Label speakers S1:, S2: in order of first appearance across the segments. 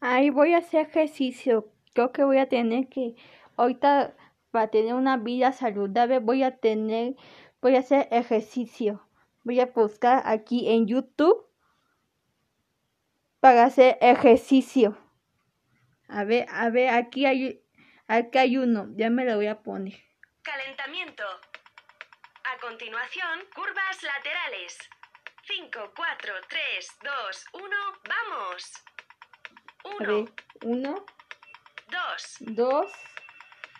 S1: Ahí voy a hacer ejercicio. Creo que voy a tener que, ahorita para tener una vida saludable, voy a tener, voy a hacer ejercicio. Voy a buscar aquí en YouTube para hacer ejercicio. A ver, a ver, aquí hay, aquí hay uno. Ya me lo voy a poner.
S2: Calentamiento. A continuación, curvas laterales. 5, 4, 3, 2, 1, vamos.
S1: A ver, uno,
S2: 2,
S1: dos,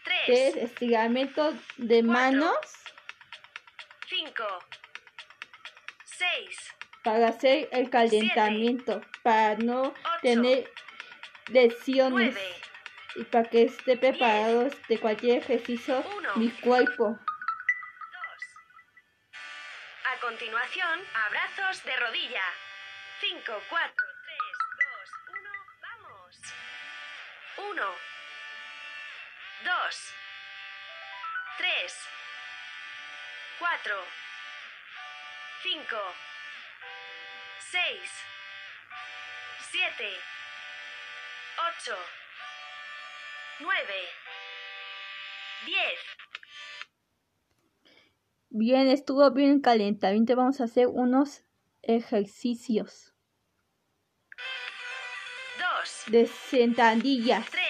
S1: tres,
S2: 3,
S1: estiramiento de manos
S2: 5, 6,
S1: para hacer el calentamiento, para no tener lesiones
S2: 9,
S1: y para que esté preparado de cualquier ejercicio
S2: Uno.
S1: mi cuerpo.
S2: 2. A continuación, abrazos de rodilla. 5, 4, 2, 3, 4, 5, 6, 7, 8, 9, 10.
S1: Bien, estuvo bien calentamiento. Vamos a hacer unos ejercicios.
S2: 2,
S1: de sentadillas.
S2: 3,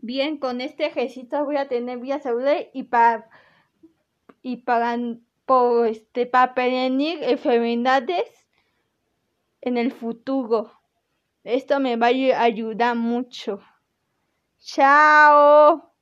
S1: Bien, con este ejercicio voy a tener vida saludable y para y para por este para prevenir enfermedades en el futuro. Esto me va a ayu- ayudar mucho. Chao.